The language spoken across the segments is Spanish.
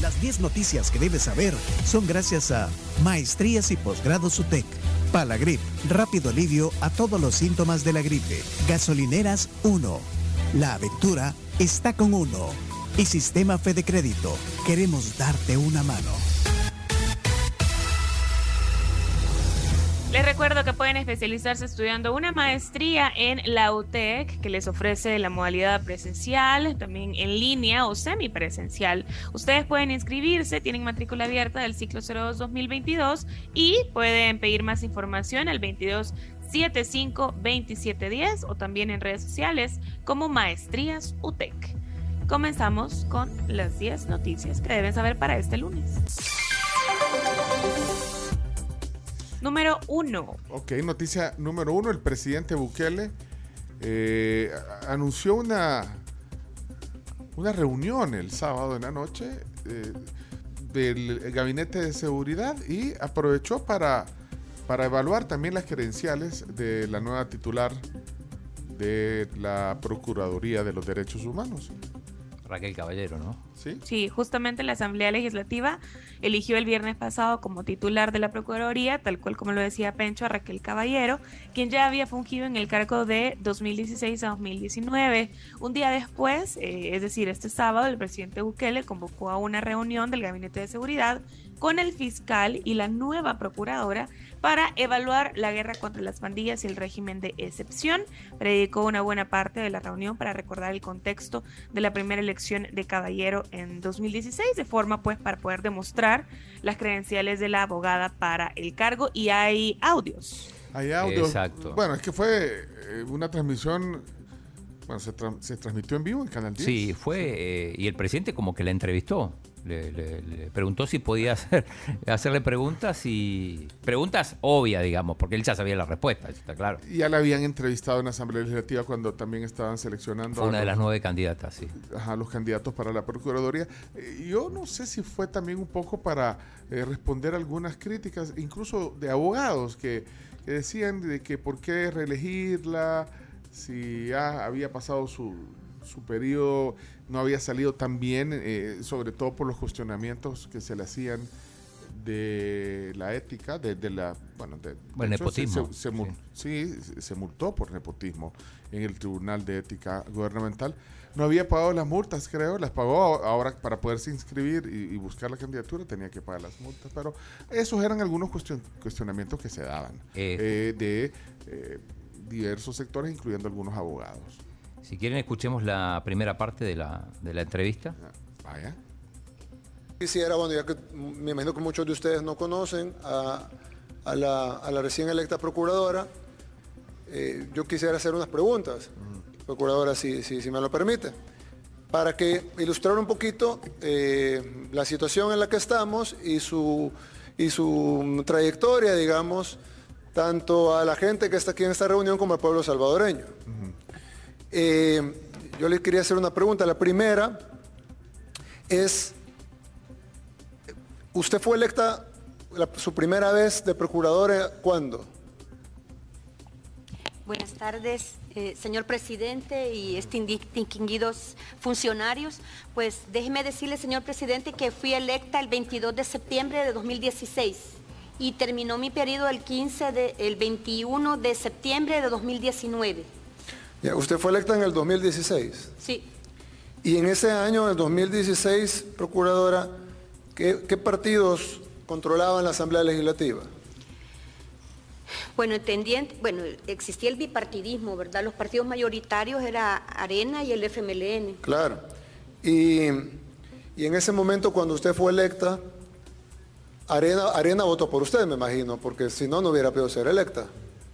Las 10 noticias que debes saber son gracias a Maestrías y Posgrados UTEC, Palagrip, rápido alivio a todos los síntomas de la gripe. Gasolineras 1. La aventura está con uno. Y Sistema Fede Crédito. Queremos darte una mano. Les recuerdo que pueden especializarse estudiando una maestría en la UTEC, que les ofrece la modalidad presencial, también en línea o semipresencial. Ustedes pueden inscribirse, tienen matrícula abierta del ciclo 02-2022 y pueden pedir más información al 22 75 2710 o también en redes sociales como Maestrías UTEC. Comenzamos con las 10 noticias que deben saber para este lunes. Número uno. Ok, noticia número uno. El presidente Bukele eh, anunció una, una reunión el sábado en la noche eh, del gabinete de seguridad y aprovechó para, para evaluar también las credenciales de la nueva titular de la Procuraduría de los Derechos Humanos. Raquel Caballero, ¿no? Sí. Justamente la Asamblea Legislativa eligió el viernes pasado como titular de la Procuraduría, tal cual como lo decía Pencho, a Raquel Caballero, quien ya había fungido en el cargo de 2016 a 2019. Un día después, eh, es decir, este sábado, el presidente Bukele convocó a una reunión del Gabinete de Seguridad con el fiscal y la nueva procuradora para evaluar la guerra contra las pandillas y el régimen de excepción. Predicó una buena parte de la reunión para recordar el contexto de la primera elección de Caballero en 2016, de forma pues para poder demostrar las credenciales de la abogada para el cargo y hay audios. Hay audios. Exacto. Bueno, es que fue eh, una transmisión. Bueno, se, tra- se transmitió en vivo en Canal 10. Sí, fue. eh, y el presidente como que la entrevistó. Le, le- le preguntó si podía hacer, hacerle preguntas y. Preguntas obvias, digamos, porque él ya sabía la respuesta, eso está claro. Ya la habían entrevistado en la Asamblea Legislativa cuando también estaban seleccionando Fue a una de los- las nueve candidatas, sí. ajá, los candidatos para la Procuraduría. Eh, Yo no sé si fue también un poco para eh, responder algunas críticas, incluso de abogados que, que decían de que por qué reelegirla, si ya había pasado su, su periodo, no había salido tan bien, eh, sobre todo por los cuestionamientos que se le hacían de la ética, de, de la... Bueno, de, de Bueno, hecho, se- nepotismo, se- sí, se- se multó por nepotismo en el Tribunal de Ética Gubernamental. No había pagado las multas, creo, las pagó ahora para poderse inscribir y, y buscar la candidatura tenía que pagar las multas, pero esos eran algunos cuestion- cuestionamientos que se daban Eh. eh, de eh, diversos sectores, incluyendo algunos abogados. Si quieren, escuchemos la primera parte de la, de la entrevista. Vaya. Quisiera, bueno, ya que me imagino que muchos de ustedes no conocen a, a la, a la recién electa procuradora, eh, yo quisiera hacer unas preguntas, procuradora, si, si, si me lo permite, para que ilustrar un poquito eh, la situación en la que estamos y su, y su trayectoria, digamos, tanto a la gente que está aquí en esta reunión como al pueblo salvadoreño. Eh, yo le quería hacer una pregunta. La primera es, ¿usted fue electa su primera vez de procuradora cuándo? Buenas tardes, eh, señor presidente y distinguidos funcionarios. Pues déjeme decirle, señor presidente, que fui electa el 22 de septiembre de 2016 y terminó mi periodo el 15 de, el 21 de septiembre de 2019. Ya, usted fue electa en el 2016. Sí, Y en ese año, en el 2016, procuradora, ¿qué, qué partidos controlaban la Asamblea Legislativa? bueno, entendiendo, bueno, existía el bipartidismo, ¿verdad? Los partidos mayoritarios era Arena y el FMLN. Claro. Y, y en ese momento, cuando usted fue electa, Arena, Arena votó por usted, me imagino, porque si no, no hubiera podido ser electa.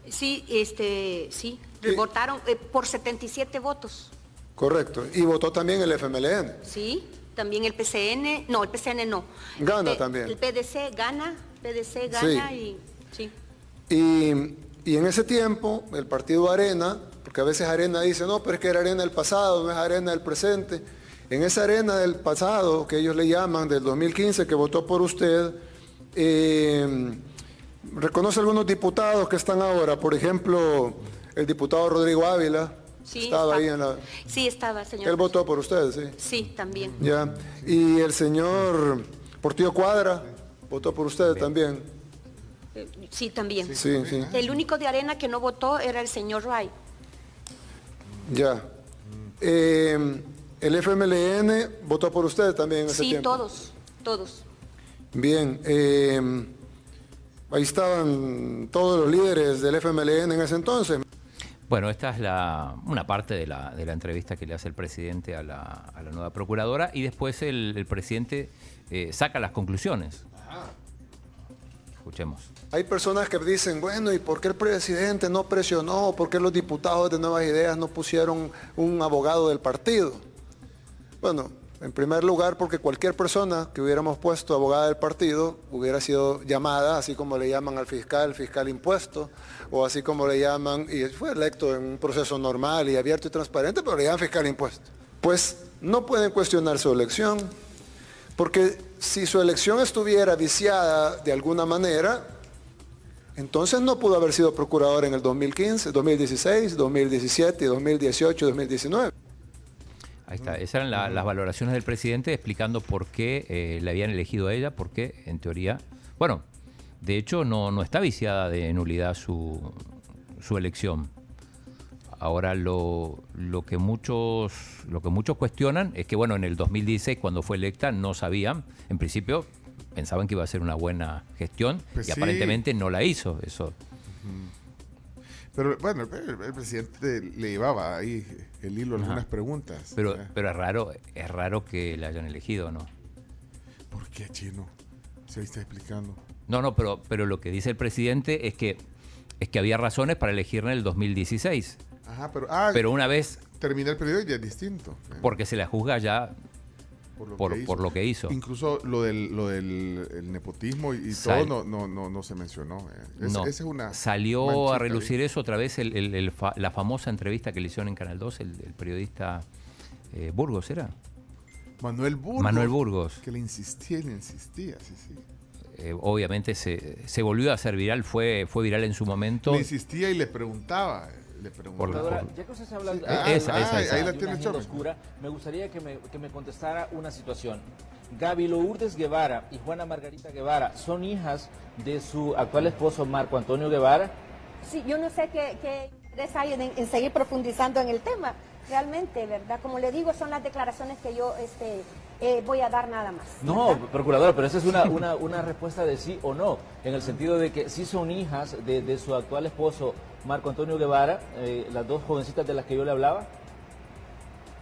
Sí, este, sí, Sí. votaron eh, por 77 votos. Correcto. Y votó también el FMLN. Sí, también el PCN, no, el PCN no. Gana El también. El PDC gana, PDC gana Sí. y sí. Y, y en ese tiempo, el partido Arena, porque a veces Arena dice, no, pero es que era Arena del pasado, no es Arena del presente. En esa Arena del pasado, que ellos le llaman, del 2015, que votó por usted, eh, reconoce algunos diputados que están ahora, por ejemplo, el diputado Rodrigo Ávila, Sí, Estaba está- ahí en la... Sí, estaba, señor. Él votó por usted, sí. Sí, también. Ya. Y el señor Portillo Cuadra votó por usted también. Sí, también. Sí, sí. El único de Arena que no votó era el señor Ray. Ya. Eh, el FMLN votó por usted también en ese Sí, tiempo. todos, todos. Bien. eh, ahí estaban todos los líderes del FMLN en ese entonces. Bueno, esta es la, una parte de la, de la entrevista que le hace el presidente a la, a la nueva procuradora y después el, el presidente eh, saca las conclusiones. Escuchemos. Hay personas que dicen, bueno, ¿y por qué el presidente no presionó? ¿Por qué los diputados de Nuevas Ideas no pusieron un abogado del partido? Bueno, en primer lugar, porque cualquier persona que hubiéramos puesto abogada del partido hubiera sido llamada, así como le llaman al fiscal, fiscal impuesto, o así como le llaman, y fue electo en un proceso normal y abierto y transparente, pero le llaman fiscal impuesto. Pues no pueden cuestionar su elección, porque si su elección estuviera viciada de alguna manera, entonces no pudo haber sido procurador en el 2015, 2016, 2017, 2018, 2019. Ahí está. Esas eran la- las valoraciones del presidente explicando por qué eh, le habían elegido a ella, porque en teoría, bueno, de hecho no, no está viciada de nulidad su, su elección. Ahora lo, lo que muchos lo que muchos cuestionan es que bueno en el 2016 cuando fue electa no sabían, en principio pensaban que iba a ser una buena gestión Pues y sí. aparentemente no la hizo. Eso Pero bueno, el, el presidente le llevaba ahí el hilo a algunas preguntas. pero pero es raro es raro que la hayan elegido, ¿no? ¿Por qué, chino? Se está explicando. No, no, pero, pero lo que dice el presidente es que, es que había razones para elegirla en el 2016. Ajá, pero, ah, Pero una vez, terminé el periodo y ya es distinto. porque se la juzga ya por por- por lo que hizo. Incluso lo del, lo del el nepotismo y, y Sal- todo no, no, no, no se mencionó. eh. Es- no, Esa es una salió a ahí. relucir eso otra vez el- el- el fa- la famosa entrevista que le hicieron en Canal 2, el, el periodista eh, Burgos, ¿era? Manuel Burgos. Manuel Burgos. Que le insistía y le insistía, sí, sí. Eh, obviamente se, se volvió a hacer viral, fue, fue viral en su momento. Le insistía y le preguntaba. Le preguntaba. Por la- Procuradora, ya que usted está hablando Ah, esa, ah, esa, esa. ahí la tiene oscura, me gustaría que me, que me contestara una situación. Gaby Lourdes Guevara y Juana Margarita Guevara son hijas de su actual esposo Marco Antonio Guevara. Sí, yo no sé qué, qué interés hay en, en seguir profundizando en el tema, realmente, ¿verdad? Como le digo, son las declaraciones que yo este, eh, voy a dar nada más. No, ¿verdad? procuradora, pero esa es una, una, una respuesta de sí o no, en el sentido de que sí son hijas de, de su actual esposo Marco Antonio Guevara, eh, las dos jovencitas de las que yo le hablaba.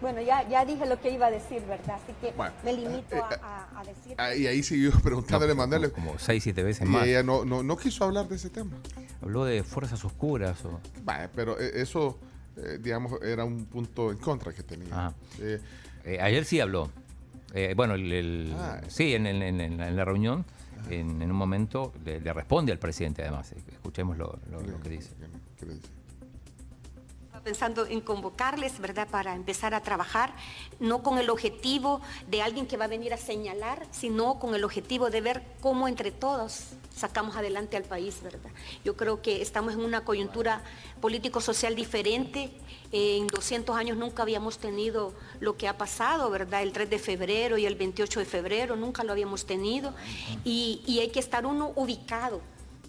Bueno, ya, ya dije lo que iba a decir, ¿verdad? Así que Bueno, me limito eh, a, a- a decir. Y ahí siguió preguntándole, mandarle. como, seis, siete veces Y más. ella no, no, no quiso hablar de ese tema. Habló de fuerzas oscuras. O, Vaya, pero eh, eso, eh, digamos, era un punto en contra que tenía. Ah. Eh, Eh, ayer sí habló. Eh, bueno, el, el- Ah. sí, en, en- en- en la, reunión, en, en un momento, le, le responde al presidente además. Eh, Escuchemos lo, lo- lo que dice. ¿qué le dice? Pensando en convocarles, ¿verdad?, para empezar a trabajar, no con el objetivo de alguien que va a venir a señalar, sino con el objetivo de ver cómo entre todos sacamos adelante al país, ¿verdad? Yo creo que estamos en una coyuntura político-social diferente. Eh, en 200 años nunca habíamos tenido lo que ha pasado, ¿verdad? El 3 de febrero y el 28 de febrero, nunca lo habíamos tenido. Y, y hay que estar uno ubicado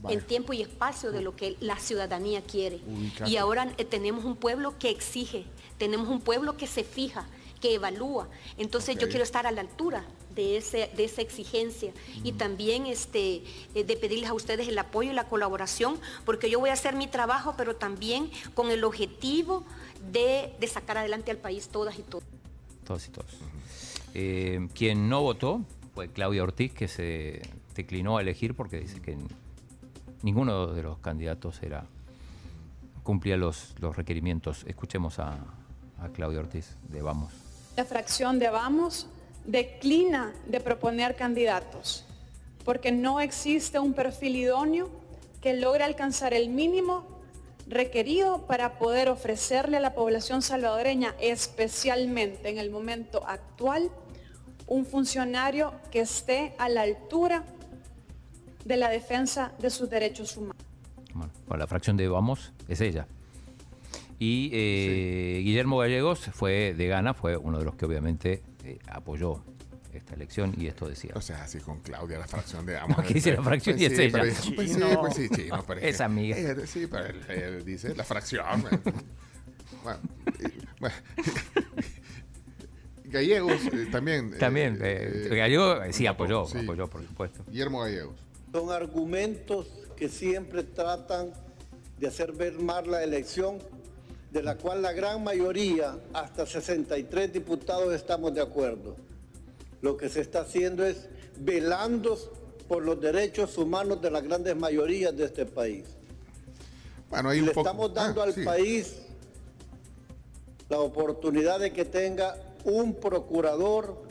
en tiempo y espacio de lo que la ciudadanía quiere. Y ahora eh, tenemos un pueblo que exige, tenemos un pueblo que se fija, que evalúa. Entonces yo quiero estar a la altura de, ese, de esa exigencia y también este, eh, de pedirles a ustedes el apoyo y la colaboración, porque yo voy a hacer mi trabajo, pero también con el objetivo de, de sacar adelante al país todas y todos. Todos y todos. Eh, quien no votó fue Claudia Ortiz, que se declinó a elegir porque dice que ninguno de los candidatos era cumplía los, los requerimientos. Escuchemos a, a Claudia Ortiz de Vamos. La fracción de Vamos declina de proponer candidatos porque no existe un perfil idóneo que logre alcanzar el mínimo requerido para poder ofrecerle a la población salvadoreña, especialmente en el momento actual, un funcionario que esté a la altura de la defensa de sus derechos humanos. Bueno, bueno, la fracción de Vamos es ella. Y eh, Guillermo Gallegos fue de Gana, fue uno de los que obviamente eh, apoyó esta elección y esto decía. O sea, así con Claudia, la fracción de No, que dice la fracción y es sí, ella. pero- Pues sí, pues sí, chino, pero Es que- amiga. eh, sí, pero él, él dice la fracción. bueno, bueno. Gallegos eh, también. También, eh, eh, Gallego eh, sí apoyó, sí. apoyó, por supuesto. Guillermo Gallegos. Son argumentos que siempre tratan de hacer ver mal la elección, de la cual la gran mayoría, hasta 63 diputados, estamos de acuerdo. Lo que se está haciendo es velando por los derechos humanos de las grandes mayorías de este país. Bueno, hay un le poco- estamos dando ah, al sí. país la oportunidad de que tenga un procurador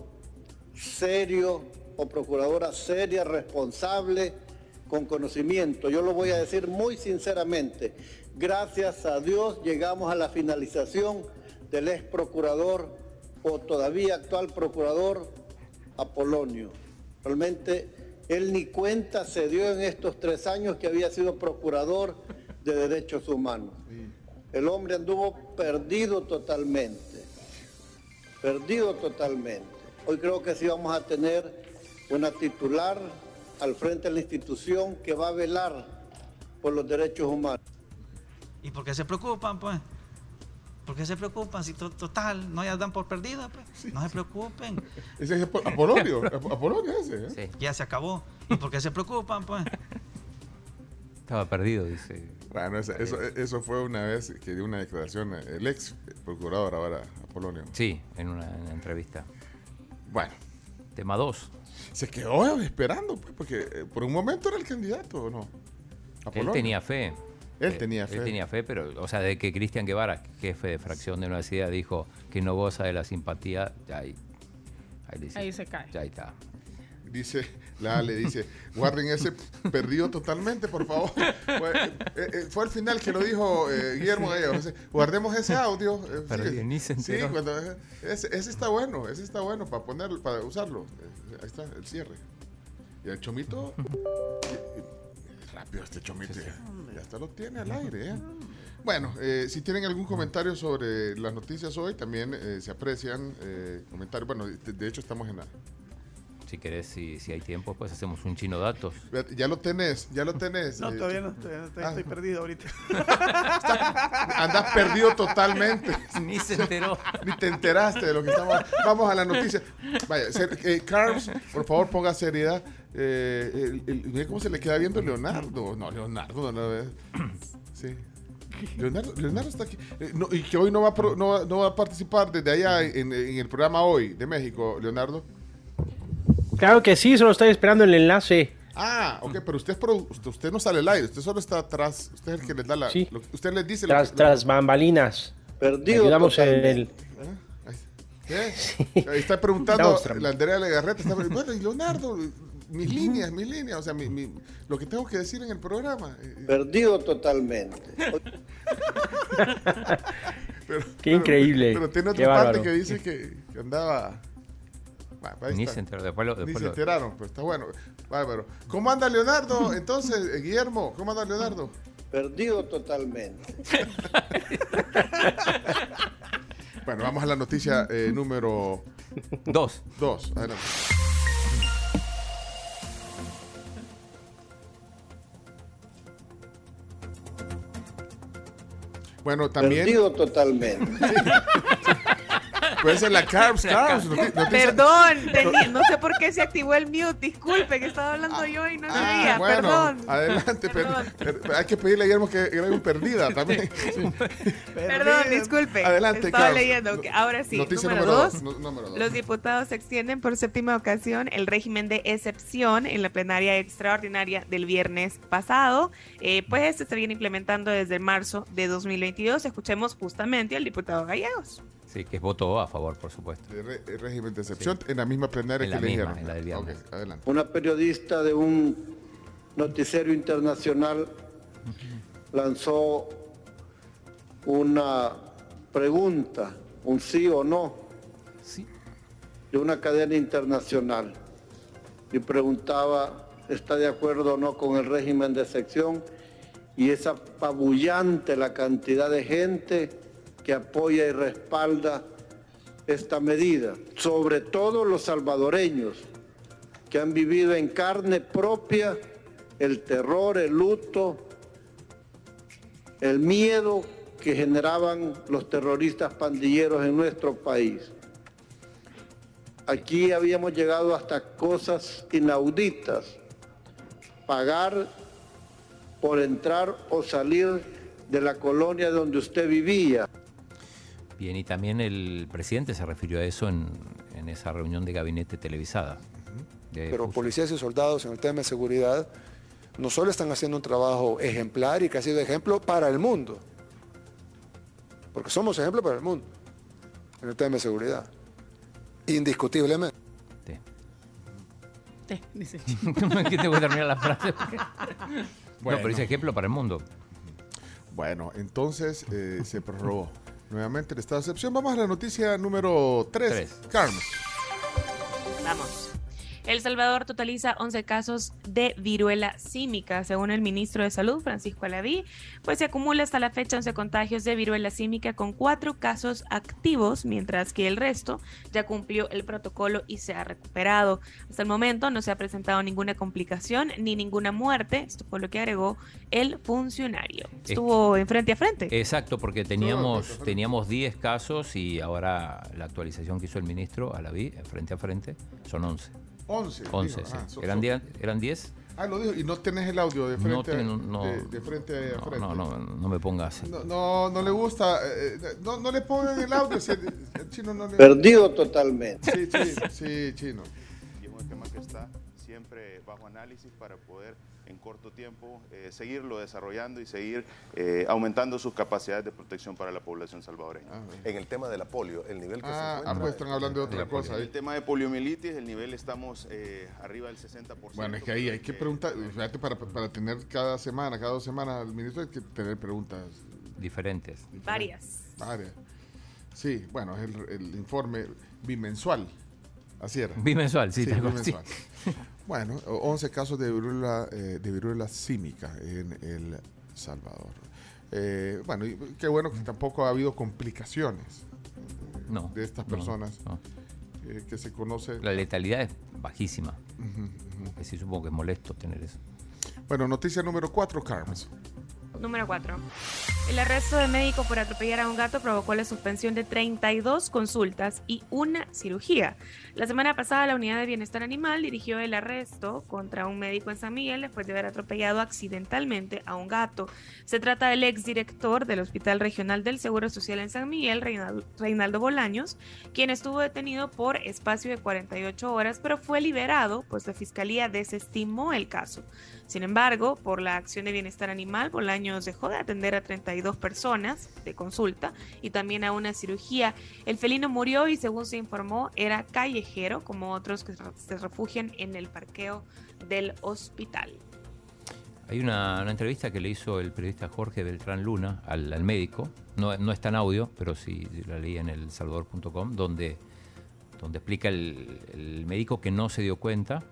serio o procuradora seria, responsable, con conocimiento. Yo lo voy a decir muy sinceramente. Gracias a Dios llegamos a la finalización del ex procurador o todavía actual procurador Apolonio. Realmente él ni cuenta se dio en estos tres años que había sido procurador de derechos humanos. El hombre anduvo perdido totalmente, perdido totalmente. Hoy creo que sí vamos a tener una titular al frente de la institución que va a velar por los derechos humanos. ¿Y por qué se preocupan, pues? ¿Por qué se preocupan? Si to- total, no ya dan por perdida, pues. No se preocupen. Ese es Apo- Apolonio. Ap- Apolonio ese. ¿eh? Ya se acabó. ¿Y por qué se preocupan, pues? Estaba perdido, dice. Bueno, eso, eso, eso fue una vez que dio una declaración el ex procurador ahora, Apolonio. Sí, en una, en una entrevista. Bueno. Tema 2. Se quedó esperando, pues, porque eh, por un momento era el candidato, ¿o no? Él tenía fe. Él Eh, tenía fe. Él tenía fe, pero, o sea, de que Cristian Guevara, jefe de fracción de Universidad, dijo que no goza de la simpatía, ya ahí. Ahí, dice, Ahí se cae. Ya ahí está. Dice, Ale dice, guarden ese perdido totalmente, por favor. Fue, eh, eh, fue al final que lo dijo eh, Guillermo Gallegos. Dice, Guardemos ese audio. eh, sí. Perdido, ni se Sí, cuando, eh, ese, ese está bueno, ese está bueno para ponerlo, para usarlo. Eh, Ahí está, el cierre. Y el chomito, rápido este chomito, ya, ya hasta lo tiene al aire. ¿eh? Bueno, eh, si tienen algún comentario sobre las noticias hoy, también eh, se aprecian eh, comentarios. Bueno, de, de hecho estamos en la, Si querés, si, si hay tiempo, pues hacemos un chino datos. Ya lo tenés, ya lo tenés. No, eh, todavía no, todavía no, todavía Ah. estoy perdido ahorita. Andas perdido totalmente. Ni se enteró. Ni te enteraste de lo que estamos. Vamos a la noticia. Vaya, ser- eh, Carms, por favor, ponga seriedad. Eh, el- el- mira cómo se le queda viendo Leonardo. No, Leonardo, no, eh. Sí. Leonardo, Leonardo está aquí. Eh, no, y que hoy no va, a pro- no, va- no va a participar desde allá en, en el programa hoy de México, Leonardo. Claro que sí, solo estoy esperando el enlace. Ah, ok, pero usted, es produ- usted, usted no sale al aire, usted solo está atrás. Usted es el que les da la. Sí. lo usted les dice. Tras, que- tras bambalinas. Perdido Ayudamos en el... ¿Qué? Ahí está preguntando la Andrea Legarreta. Está pre- bueno, y Leonardo, mis líneas, mis líneas, o sea, mi- mi- lo que tengo que decir en el programa. Eh, Perdido totalmente. pero- Qué increíble, Pero tiene qué otra parte bárbaro. que dice que, que andaba. Ahí Ni está. se enteró. Después lo, Ni después se lo- enteraron, pues está bueno. Bárbaro. ¿Cómo anda Leonardo? Entonces, eh, Guillermo, ¿cómo anda Leonardo? Perdido totalmente. Bueno, vamos a la noticia eh, número Dos. dos. Adelante. Bueno, también. Perdido totalmente. Puede ser la Carbs, Carbs. Perdón, tenía- no sé por qué se activó el mute. Disculpe que estaba hablando yo y no Ah, sabía. bueno, Perdón. adelante. per- Perdón. per- hay que pedirle a Guillermo que era un perdida también. Perdón, disculpe. Adelante, Estaba leyendo. que ahora sí. Noticia número, número dos. dos, nu- número dos. Los diputados extienden por séptima ocasión el régimen de excepción en la plenaria extraordinaria del viernes pasado. Eh, pues este se viene implementando desde marzo de 2022. Escuchemos justamente al diputado Gallegos. Sí, que votó a favor, por supuesto. De re- el régimen de excepción en la misma plenaria En que la le misma, dijeron. en la del viernes. Adelante. Una periodista de un noticiero internacional lanzó una pregunta, un sí o no, de una cadena internacional y preguntaba, ¿está de acuerdo o no con el régimen de excepción? y es apabullante la cantidad de gente que apoya y respalda esta medida, sobre todo los salvadoreños que han vivido en carne propia el terror, el luto, el miedo que generaban los terroristas pandilleros en nuestro país. Aquí habíamos llegado hasta cosas inauditas, pagar por entrar o salir de la colonia donde usted vivía. Bien, y también el presidente se refirió a eso en, en esa reunión de gabinete televisada. de Pero Fuso. policías y soldados en el tema de seguridad no solo están haciendo un trabajo ejemplar y que ha sido ejemplo para el mundo, porque somos ejemplo para el mundo en el tema de seguridad, indiscutiblemente. Te, dice. que tengo que terminar la frase. Bueno. No, pero dice ejemplo para el mundo. Bueno, entonces eh, se prorrogó nuevamente el estado de excepción. Vamos a la noticia número 3. Tres. Carmen. Vamos. El Salvador totaliza 11 casos de viruela símica, según el ministro de Salud, Francisco Alaví, pues se acumula hasta la fecha 11 contagios de viruela símica con cuatro casos activos, mientras que el resto ya cumplió el protocolo y se ha recuperado. Hasta el momento no se ha presentado ninguna complicación ni ninguna muerte, esto fue lo que agregó el funcionario. Estuvo en frente a frente. Exacto, porque teníamos, teníamos 10 casos y ahora la actualización que hizo el ministro, a la vi, frente a frente, son 11. 11. 11, dijo. sí. Ah, so- ¿Eran, so- 10, ¿Eran 10? Ah, lo dijo. Y no tenés el audio de frente, No tengo- no. de, de frente a No, frente. no, no, no me pongas. No, no, no le gusta. eh, eh, no, no le pongan el audio. si el, el chino no le... Perdido totalmente. Sí, sí, sí, chino. y es un tema que está siempre bajo análisis para poder en corto tiempo eh, seguirlo desarrollando y seguir eh, aumentando sus capacidades de protección para la población salvadoreña. En el tema de la polio, el nivel que se Ah, encuentra... ah, pues están hablando de otra cosa En el tema de poliomielitis, el nivel estamos eh, arriba del 60%. Bueno, es que ahí hay que preguntar. Fíjate, para, para tener cada semana, cada dos semanas al ministro hay que tener preguntas. Diferentes. Varias. Varias. Sí, bueno, es el, el informe bimensual. Así era. Bimensual, sí, sí. Bueno, o- 11 casos de viruela, eh, de viruela símica en El Salvador. Eh, bueno, y qué bueno que tampoco ha habido complicaciones No, de estas personas no. eh, que se conoce. La letalidad es bajísima. Que sí supongo que es molesto tener eso. Bueno, noticia número 4, Carmen. Número 4. El arresto de médico por atropellar a un gato provocó la suspensión de 32 consultas y una cirugía. La semana pasada la Unidad de Bienestar Animal dirigió el arresto contra un médico en San Miguel después de haber atropellado accidentalmente a un gato. Se trata del exdirector del Hospital Regional del Seguro Social en San Miguel, Reinal- Reinaldo Bolaños, quien estuvo detenido por espacio de 48 horas, pero fue liberado, pues la Fiscalía desestimó el caso. Sin embargo, por la acción de bienestar animal, Bolaños dejó de atender a 32 personas de consulta y también a una cirugía. El felino murió y según se informó era callejero, como otros que se refugian en el parqueo del hospital. Hay una, entrevista que le hizo el periodista Jorge Beltrán Luna al, médico, no, no está en audio, pero sí la leí en el salvador.com, donde, donde explica el médico que no se dio cuenta,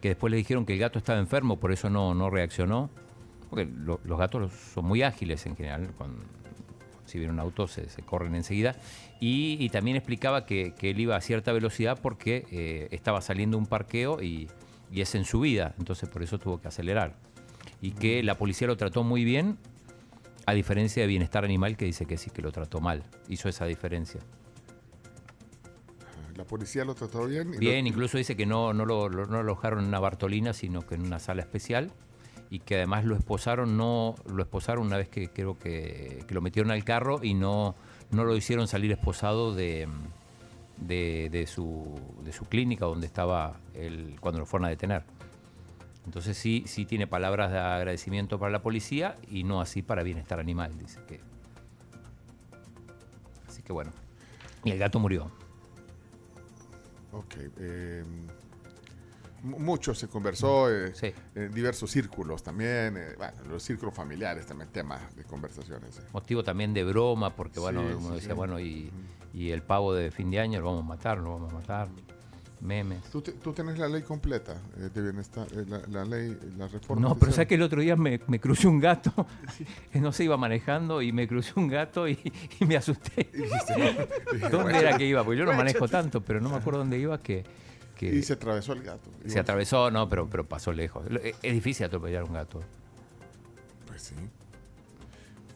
que después le dijeron que el gato estaba enfermo, por eso no, no reaccionó, porque lo- los gatos son muy ágiles en general, cuando, si viene un auto se, se corren enseguida, y, también explicaba que, que él iba a cierta velocidad porque eh, estaba saliendo un parqueo y, y es en subida, entonces por eso tuvo que acelerar y que la policía lo trató muy bien, a diferencia de Bienestar Animal, que dice que sí, que lo trató mal. Hizo esa diferencia. La policía lo trató bien. y Bien, lo- incluso dice que no, no, lo, lo- no lo alojaron en una Bartolina, sino que en una sala especial, y que además lo esposaron, no lo esposaron una vez que creo que, que lo metieron al carro y no, no lo hicieron salir esposado de, de, de su, de su clínica donde estaba el, cuando lo fueron a detener. Entonces sí, sí tiene palabras de agradecimiento para la policía y no así para bienestar animal, dice que. Así que bueno. Y el gato murió. Ok. eh, mu- mucho se conversó eh, en diversos círculos también. eh, bueno, los círculos familiares también, temas de conversaciones. eh. Motivo también de broma, porque bueno, Sí, uno sí, decía, bueno, y, y el pavo de fin de año lo vamos a matar, lo vamos a matar. Memes. ¿Tú, te- tú tenés la ley completa eh, de bienestar, eh, la, la ley, la reforma? No, pero sabes que el otro día me, me crucé un gato, que no se iba manejando y me crucé un gato y, y me asusté. ¿Dónde era que iba? Porque yo no manejo tanto, pero no me acuerdo dónde iba que... que Y se atravesó el gato. se atravesó, no, pero, pero pasó lejos. Lo- Es, difícil atropellar un gato. Pues sí.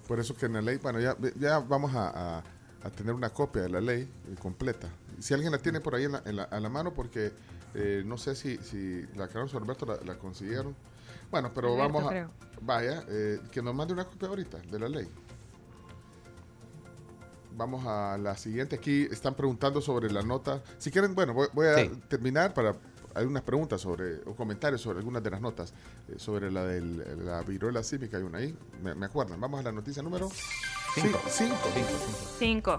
Por eso que en la ley, bueno, ya, ya vamos a, a- a tener una copia de la ley eh, completa. Si alguien la tiene por ahí en la, en la- a la mano, porque eh, no sé si, si la Carlos Alberto la, la consiguieron. Bueno, pero Alberto, vamos a. creo. Vaya, eh, que nos mande una copia ahorita de la ley. Vamos a la siguiente. Aquí están preguntando sobre la nota. Si quieren, bueno, voy, voy a Sí. terminar para hay unas preguntas sobre o comentarios sobre algunas de las notas eh, sobre la de la viruela cívica hay una ahí. Me, me acuerdan. Vamos a la noticia número Cinco. Cinco. Cinco, cinco. 5.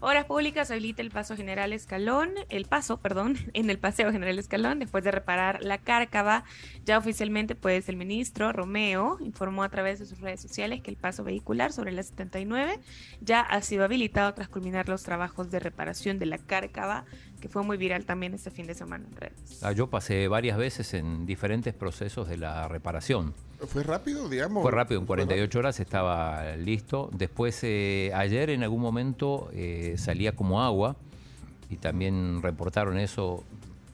Obras Públicas habilita el paso General Escalón, el paso, perdón, en el Paseo General Escalón después de reparar la cárcava. Ya oficialmente, pues el ministro Romeo informó a través de sus redes sociales que el paso vehicular sobre la 79 ya ha sido habilitado tras culminar los trabajos de reparación de la cárcava, que fue muy viral también este fin de semana en redes. Ah, yo pasé varias veces en diferentes procesos de la reparación. Fue rápido, digamos. Fue rápido, en Fue 48 horas estaba listo. Después, eh, ayer en algún momento eh, salía como agua y también reportaron eso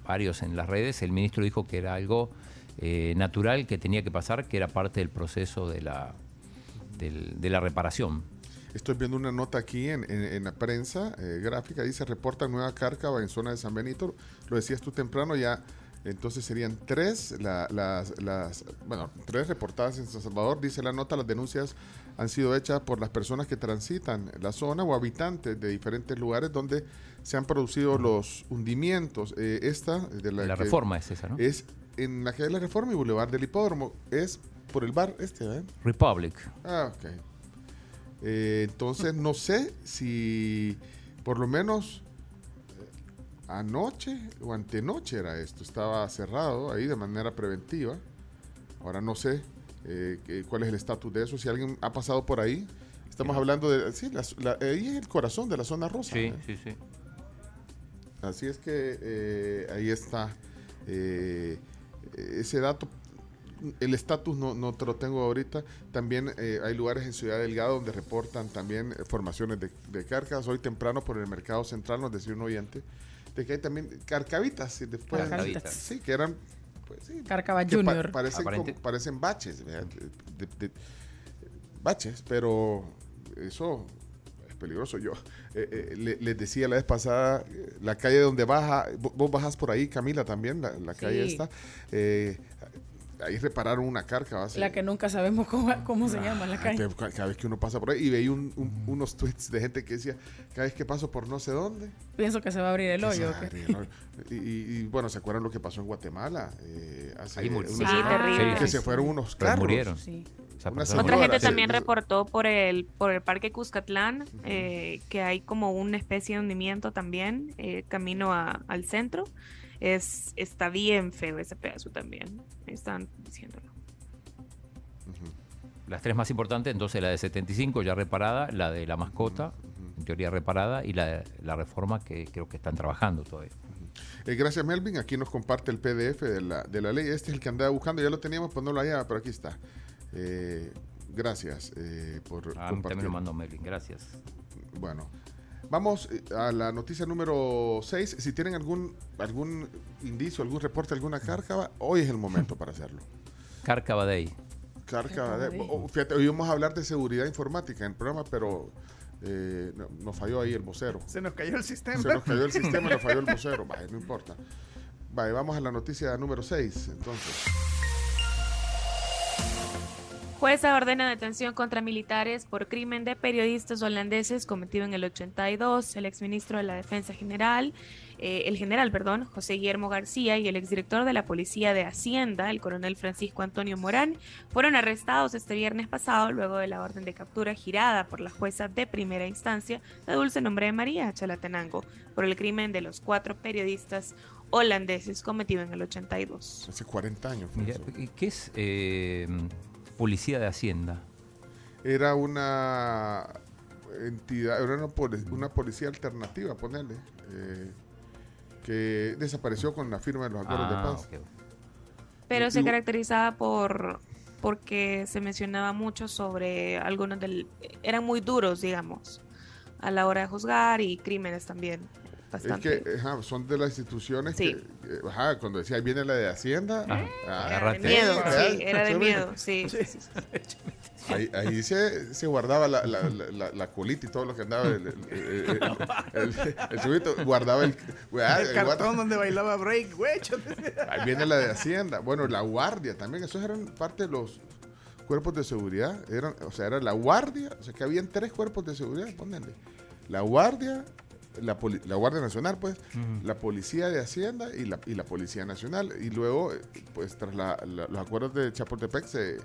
varios en las redes. El ministro dijo que era algo eh, natural que tenía que pasar, que era parte del proceso de la, del- de la reparación. Estoy viendo una nota aquí en, en- en la prensa eh, gráfica, dice reporta nueva cárcava en zona de San Benito. Lo decías tú temprano, ya entonces serían tres la- las, las, bueno, tres reportadas en San Salvador. Dice la nota, las denuncias han sido hechas por las personas que transitan la zona o habitantes de diferentes lugares donde se han producido los hundimientos. Eh, esta de la, La que- reforma es esa, ¿no? Es en la calle de la Reforma y Boulevard del Hipódromo. Es por el bar este, ¿eh? Republic. Ah, ok. Eh, entonces, no sé si por lo menos anoche o antenoche era esto. Estaba cerrado ahí de manera preventiva. Ahora no sé eh, cuál es el estatus de eso. Si alguien ha pasado por ahí. Estamos hablando de... Sí, la- la- ahí es el corazón de la zona rosa. Sí, ¿eh? sí, sí. Así es que eh, ahí está eh, ese dato. El estatus no, no te lo tengo ahorita. También eh, hay lugares en Ciudad Delgado donde reportan también formaciones de, de carcas. Hoy temprano por el mercado central nos decía un oyente de que hay también carcavitas. y después- Carcavitas. Sí, que eran... Pues, sí, Cárcava que pa- Junior. parecen, como- parecen baches. ¿verdad? De- de- de- baches, pero eso es peligroso. Yo eh, eh, le- les decía la vez pasada, la calle donde baja, vo- vos bajas por ahí, Camila, también, la, la calle Sí. esta. eh, ahí repararon una carga. ¿va? La que nunca sabemos cómo, cómo se llama la Ah, calle. Cada vez que uno pasa por ahí y veía un- un- unos tweets de gente que decía, cada vez que paso por no sé dónde. Pienso que se va a abrir el hoyo. Y, y- y, bueno, ¿se acuerdan lo que pasó en Guatemala? Eh, hace Ahí murió. unas Sí. Que se fueron unos Pero carros. murieron. Sí. Otra gente también sí. reportó por el por el parque Cuscatlán eh, que hay como una especie de hundimiento también eh, camino a- al centro. Es está bien feo ese pedazo también. Están diciéndolo. Las tres más importantes, entonces la de 75 ya reparada, la de la mascota, en teoría reparada, y la, de- la reforma que creo que están trabajando todavía. Eh, gracias, Melvin. Aquí nos comparte el PDF de la, de la ley. Este es el que andaba buscando. Ya lo teníamos, pues no lo hallaba, pero aquí está. Eh, gracias eh, por A mí compartir. también lo mandó Melvin, gracias. Bueno, vamos eh, a la noticia número 6. Si tienen algún algún indicio, algún reporte, alguna cárcava, hoy es el momento para hacerlo. Cárcava Day. Cárcava. de- oh, fíjate, hoy íbamos a hablar de seguridad informática en el programa, pero eh, no- nos falló ahí el vocero. Se nos cayó el sistema. Se nos cayó el sistema, nos falló el vocero. Vaya, no importa. Vale, vamos a la noticia número 6, entonces. Jueza ordena detención contra militares por crimen de periodistas holandeses cometido en el 82. El exministro de la Defensa General, eh, el general, perdón, José Guillermo García y el exdirector de la Policía de Hacienda, el coronel Francisco Antonio Morán, fueron arrestados este viernes pasado luego de la orden de captura girada por la jueza de primera instancia de Dulce Nombre de María Chalatenango por el crimen de los cuatro periodistas holandeses cometido en el 82. Hace 40 años. Mira, eso. ¿y ¿qué es eh, Policía de Hacienda? Era una entidad, era una, poli- una policía alternativa, ponerle. eh, que desapareció con la firma de los acuerdos de Ah, paz. Pero Y- se y- caracterizaba por porque se mencionaba mucho sobre algunos del eran muy duros, digamos, a la hora de juzgar y crímenes también bastante. Es que ajá, son de las instituciones Sí. que, ajá, cuando decía, ahí viene la de Hacienda. ah, era de miedo, sí, era de miedo, sí. Ahí, ahí se, se guardaba la, la, la, la- la colita y todo lo que andaba. El, el, el, el- el- el chubito guardaba el. ah, El el cartón guarda- donde bailaba break, güey. Ahí viene la de Hacienda. Bueno, la guardia también. Esos eran parte de los cuerpos de seguridad. Eran, o sea, era la guardia. O sea, que habían tres cuerpos de seguridad. Pónganle. La guardia, la, Guardia Nacional, pues, la Policía de Hacienda y la, y la Policía Nacional. Y luego, eh, pues, tras la- la- los acuerdos de Chapultepec se,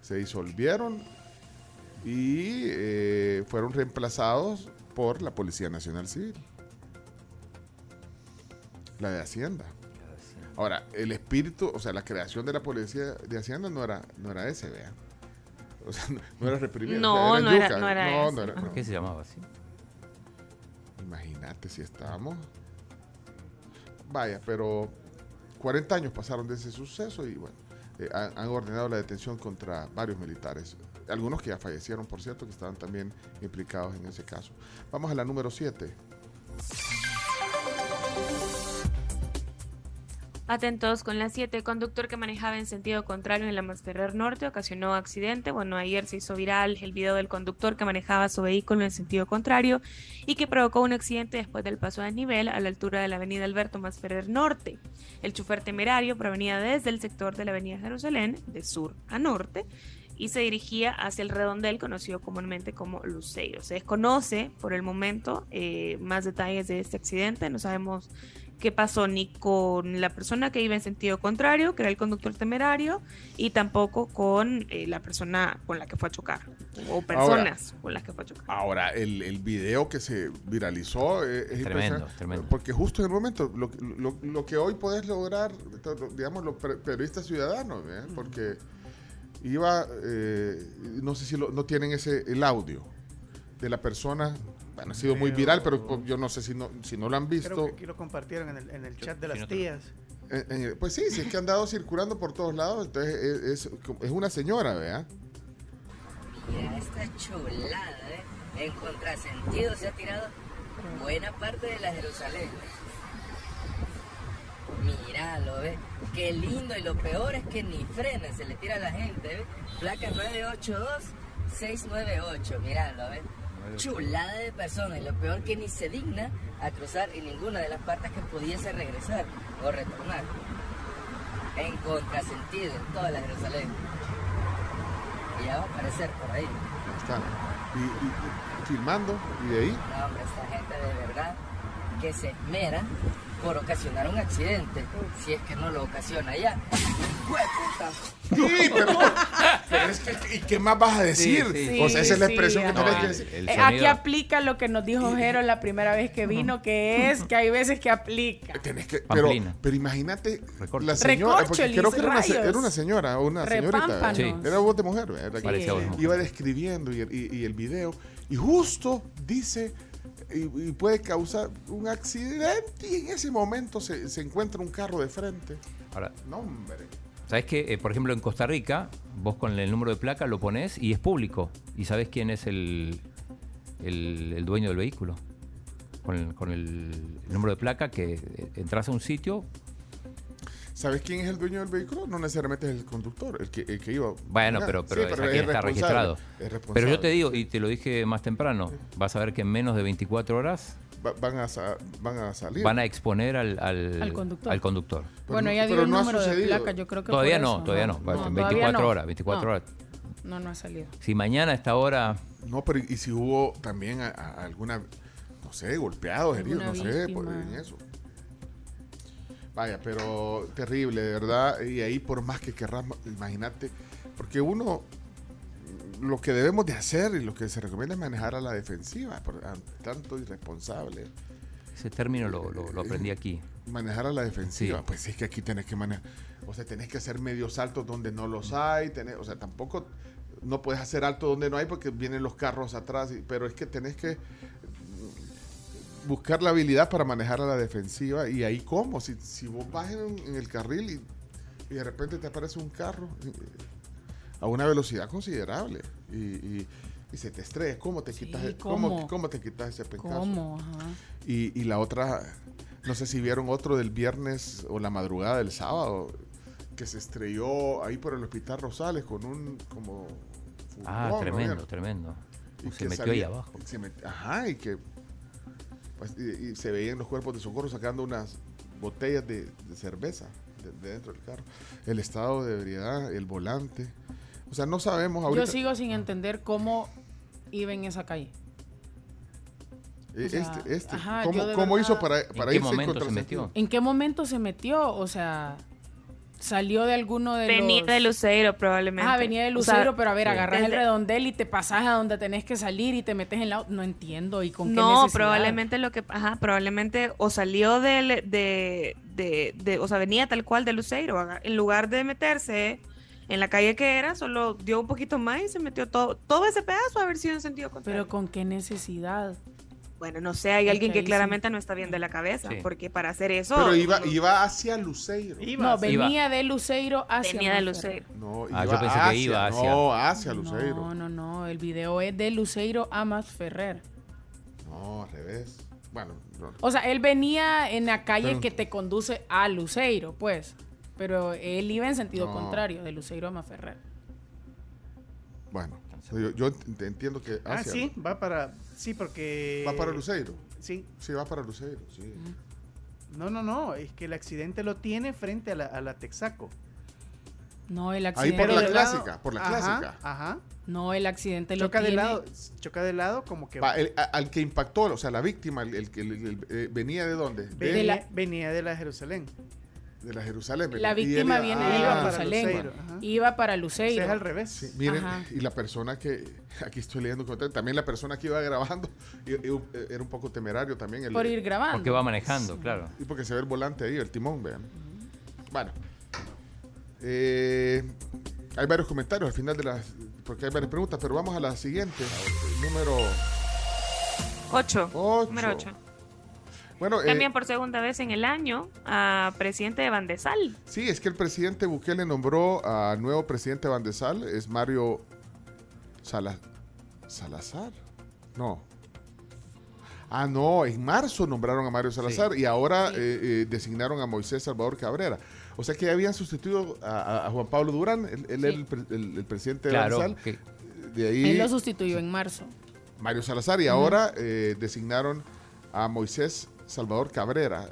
se disolvieron y eh, fueron reemplazados por la Policía Nacional Civil. La de Hacienda. Ahora, el espíritu, o sea, la creación de la policía de Hacienda no era, no era ese, vean. O sea, no, no era reprimir. No, o sea, no era- no era no, ese. no era- ¿Por no. qué se llamaba así? Imagínate si estábamos. Vaya, pero 40 años pasaron de ese suceso y bueno, eh, han, han ordenado la detención contra varios militares. Algunos que ya fallecieron, por cierto, que estaban también implicados en ese caso. Vamos a la número 7. Atentos con las 7. Conductor que manejaba en sentido contrario en la Masferrer Norte ocasionó accidente. Bueno, ayer se hizo viral el video del conductor que manejaba su vehículo en sentido contrario y que provocó un accidente después del paso a desnivel a la altura de la avenida Alberto Masferrer Norte. El chofer temerario provenía desde el sector de la avenida Jerusalén, de sur a norte, y se dirigía hacia el redondel conocido comúnmente como Luceiro. Se desconoce por el momento eh, más detalles de este accidente, no sabemos qué pasó ni con la persona que iba en sentido contrario, que era el conductor temerario, y tampoco con eh, la persona con la que fue a chocar, o personas con las que fue a chocar. Ahora, el, el video que se viralizó eh, es Tremendo, tremendo. Porque justo en el momento, lo, lo- lo que hoy podés lograr, digamos, los per- periodistas ciudadanos, ¿eh? porque iba, eh, no sé si lo- no tienen ese el audio de la persona, bueno, ha sido muy viral, pero pues, yo no sé si no, si no lo han visto. Creo que aquí lo compartieron en el, en el chat de las tías. Eh, eh, pues sí, sí, es que han dado circulando por todos lados, entonces es, es- es una señora, ¿vea? Mira esta chulada, ¿eh? En contrasentido se ha tirado buena parte de la Jerusalén. Míralo, ¿ves? Qué lindo. Y lo peor es que ni frena, se le tira a la gente, ¿ves? Placa 982-698, míralo, ¿ves? Chulada de persona. Y lo peor que ni se digna a cruzar en ninguna de las partes que pudiese regresar o retornar. En contrasentido, en toda la Jerusalén. Y ya va a aparecer por ahí. Ahí está. Y, y- y filmando, y de ahí. No, hombre, esta gente de verdad que se esmera por ocasionar un accidente, si es que no lo ocasiona ya. ¡Hueputa! Sí, pero, pero es que, ¿y qué más vas a decir? Sí, o sea, esa es la sí, expresión que tenés que decir. Eh, Aquí aplica lo que nos dijo Jero la primera vez que vino, que es que hay veces que aplica. Tenés que, pero, pero imagínate la señora, porque creo que era una, era una señora, una señorita. Repámpanos. Era voz de mujer, ¿verdad? Iba describiendo y el, y- y el video, y justo dice, y, y puede causar un accidente, y en ese momento se, se encuentra un carro de frente. Ahora, No, hombre. ¿sabes que Por ejemplo, en Costa Rica, vos con el número de placa lo pones y es público. Y sabes quién es el, el, el dueño del vehículo. Con el, con el número de placa que eh, entras a un sitio. ¿Sabes quién es el dueño del vehículo? No necesariamente es el conductor, el que, el que iba. Bueno, Ah, pero, pero, sí, es a es quien está registrado. es Pero yo te digo, y te lo dije más temprano, vas a ver que en menos de 24 horas Va- van, a sa- van a salir. van a exponer al, al, Al conductor. al conductor. Bueno, ella dio pero el no número de placa, yo creo que Todavía no, eso, todavía no. No, 24 todavía no. horas, 24 No. horas. No, no ha salido. Si mañana a esta hora No, pero y si hubo también a- a alguna, no sé, golpeados, heridos, no sé, por- en eso. Vaya, pero terrible, de verdad. Y ahí por más que querrás, imagínate, porque uno, lo que debemos de hacer y lo que se recomienda es manejar a la defensiva, por, tanto irresponsable. ese término lo, lo- lo aprendí aquí. Manejar a la defensiva, Sí. pues es que aquí tenés que manejar, o sea, tenés que hacer medios altos donde no los hay, tenés, o sea, tampoco no puedes hacer alto donde no hay porque vienen los carros atrás, pero es que tenés que buscar la habilidad para manejar a la defensiva. Y ahí, ¿cómo? Si, si vos vas en, en el carril y, y de repente te aparece un carro eh, a una velocidad considerable y, y- y se te estrella, ¿cómo te quitas, Sí, ¿cómo? ¿cómo? cómo te quitas ese pencazo? ¿Cómo? Ajá. Y, y la otra, no sé si vieron otro del viernes o la madrugada del sábado, que se estrelló ahí por el Hospital Rosales con un como... Ah, furgón, ¿no tremendo, tremendo. Y Se metió salía- ahí abajo. se met- ajá, y que pues, y, y se veían los cuerpos de socorro sacando unas botellas de, de cerveza de, de dentro del carro. El estado de ebriedad, el volante. O sea, no sabemos ahorita. Yo sigo sin entender cómo iba en esa calle. o sea, este, este. ajá, ¿Cómo, cómo hizo para, ¿En para qué irse en momento se metió? ¿En qué momento se metió? O sea, salió de alguno de Venía los... de Luceiro probablemente. Ah, venía de O sea, Lucero, pero a ver, agarras el redondel y te pasas a donde tenés que salir y te metes en la... No entiendo, ¿y con qué No, probablemente lo que, ajá, probablemente o salió del, de, de, de- o sea, venía tal cual de Luceiro, aga- en lugar de meterse en la calle que era, solo dio un poquito más y se metió todo, todo ese pedazo a haber sido en sentido contrario. Pero con qué necesidad. Bueno, no sé, hay Es alguien que que ahí sí. claramente no está bien de la cabeza, Sí. porque para hacer eso... Pero iba, iba hacia Luceiro. No, venía de Luceiro hacia Venía de. Luceiro. No, Ah, iba yo pensé que iba hacia- No, hacia Luceiro. No, no, no, el video es de Luceiro a Masferrer. No, al revés. Bueno, no. O sea, él venía en la calle Pero- que te conduce a Luceiro, pues. Pero él iba en sentido No. contrario, de Luceiro a Masferrer. bueno. Yo, yo ent- entiendo que Ah, sí, va para. Sí, porque. ¿Va para Luceiro? Sí. Sí, va para Luceiro, sí. No, no, no. Es que el accidente lo tiene frente a la, a la Texaco. No, el Ahí accidente. por la lado- clásica, por la Ajá, clásica. Ajá. No, el accidente lo Choca de tiene. lado. Choca de lado como que. Va, el- a- al que impactó, o sea, la víctima, el, el que el- el- eh, venía de dónde? De, venía, la- venía de la Jerusalén. De la Jerusalén. La víctima iba- viene ah, de iba para Jerusalén. Luceiro, ajá. Iba para Luceiro. es al revés. Sí, miren, Ajá. y la persona que, aquí estoy leyendo, comentario, también la persona que iba grabando, y- y- era un poco temerario también. El, Por ir grabando. Porque va manejando, claro. Y porque se ve el volante ahí, el timón, vean. Bueno. Eh, hay varios comentarios al final de las... Porque hay varias preguntas, pero vamos a la siguiente. Número 8. 8. Número 8. Bueno, eh, Cambian por segunda vez en el año a presidente de Bandesal. sí, es que el presidente Bukele nombró al nuevo presidente de Bandesal, es Mario Sala- Salazar. No. Ah, no, en marzo nombraron a Mario Salazar y ahora eh, eh, designaron a Moisés Salvador Cabrera. O sea que ya habían sustituido a, a- a Juan Pablo Durán, él, era el, pre- el- el presidente de Claro, Bandesal. que- De ahí Él lo sustituyó en marzo. Mario Salazar y ahora eh, designaron a Moisés Salvador Cabrera.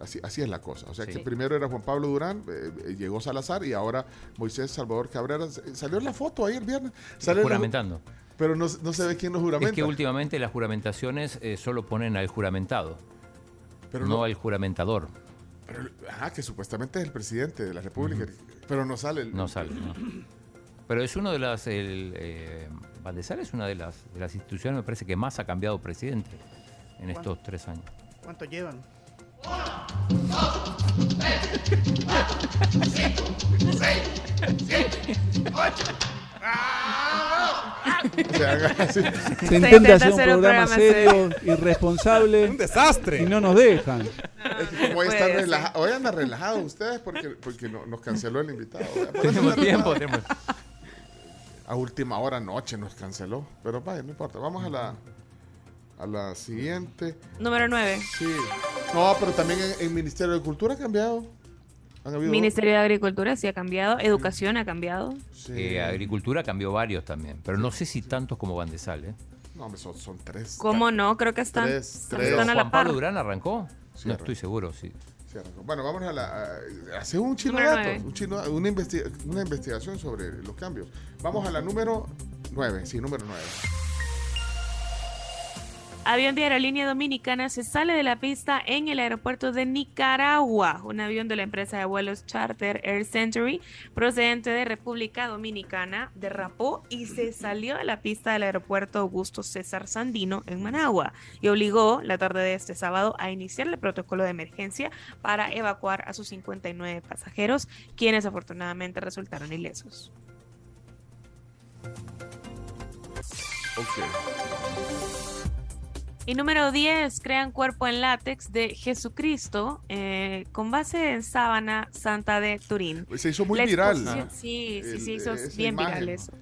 Así, así es la cosa. O sea Sí. que primero era Juan Pablo Durán, eh, eh, llegó Salazar y ahora Moisés Salvador Cabrera. S- Salió en la foto ahí el viernes. Salió en la- Juramentando. pero no, no se ve quién lo juramenta. Es que últimamente las juramentaciones eh, solo ponen al juramentado, pero no, no, al juramentador. pero- ajá, que supuestamente es el presidente de la República. Pero no sale. el- No sale, ¿no? Pero es uno de las. El, eh, es una de las, de las instituciones, me parece, que más ha cambiado presidente en estos tres años. ¿Cuánto llevan? O sea, haga así. Se intenta intenta hacer un hacer un programa serio, irresponsable. Un desastre. Y no nos dejan. Es que como hoy, están relaja- hoy andan relajados ustedes porque, porque no- nos canceló el invitado. Tenemos tiempo, tenemos. A última hora anoche nos canceló. Pero vaya, no importa. Vamos a la, a la siguiente. Número 9. Sí. No, pero también en el Ministerio de Cultura ha cambiado. Ministerio de Agricultura sí ha cambiado. Educación ha cambiado. Sí. Eh, agricultura cambió varios también, pero no sé si tantos como Bandesal. ¿eh? No, hombre, son, son tres. ¿Cómo no? Creo que están, Tres, están tres. a la Juan par. Pablo Durán arrancó. Sí, no arrancó. estoy seguro, sí. Sí. Bueno, vamos a la. a- hacer un chino Número dato, nueve. un chino- una, investi- una investigación sobre los cambios. Vamos a la número 9. Sí, número 9. Avión de aerolínea dominicana se sale de la pista en el aeropuerto de Nicaragua. Un avión de la empresa de vuelos charter Air Century, procedente de República Dominicana, derrapó y se salió de la pista del aeropuerto Augusto César Sandino en Managua y obligó la tarde de este sábado a iniciar el protocolo de emergencia para evacuar a sus 59 pasajeros, quienes afortunadamente resultaron ilesos. Ok. Y número 10, crean cuerpo en látex de Jesucristo eh, con base en sábana santa de Turín. Se hizo muy La viral. exposición- Sí, sí, El- sí, hizo bien imagen. viral eso.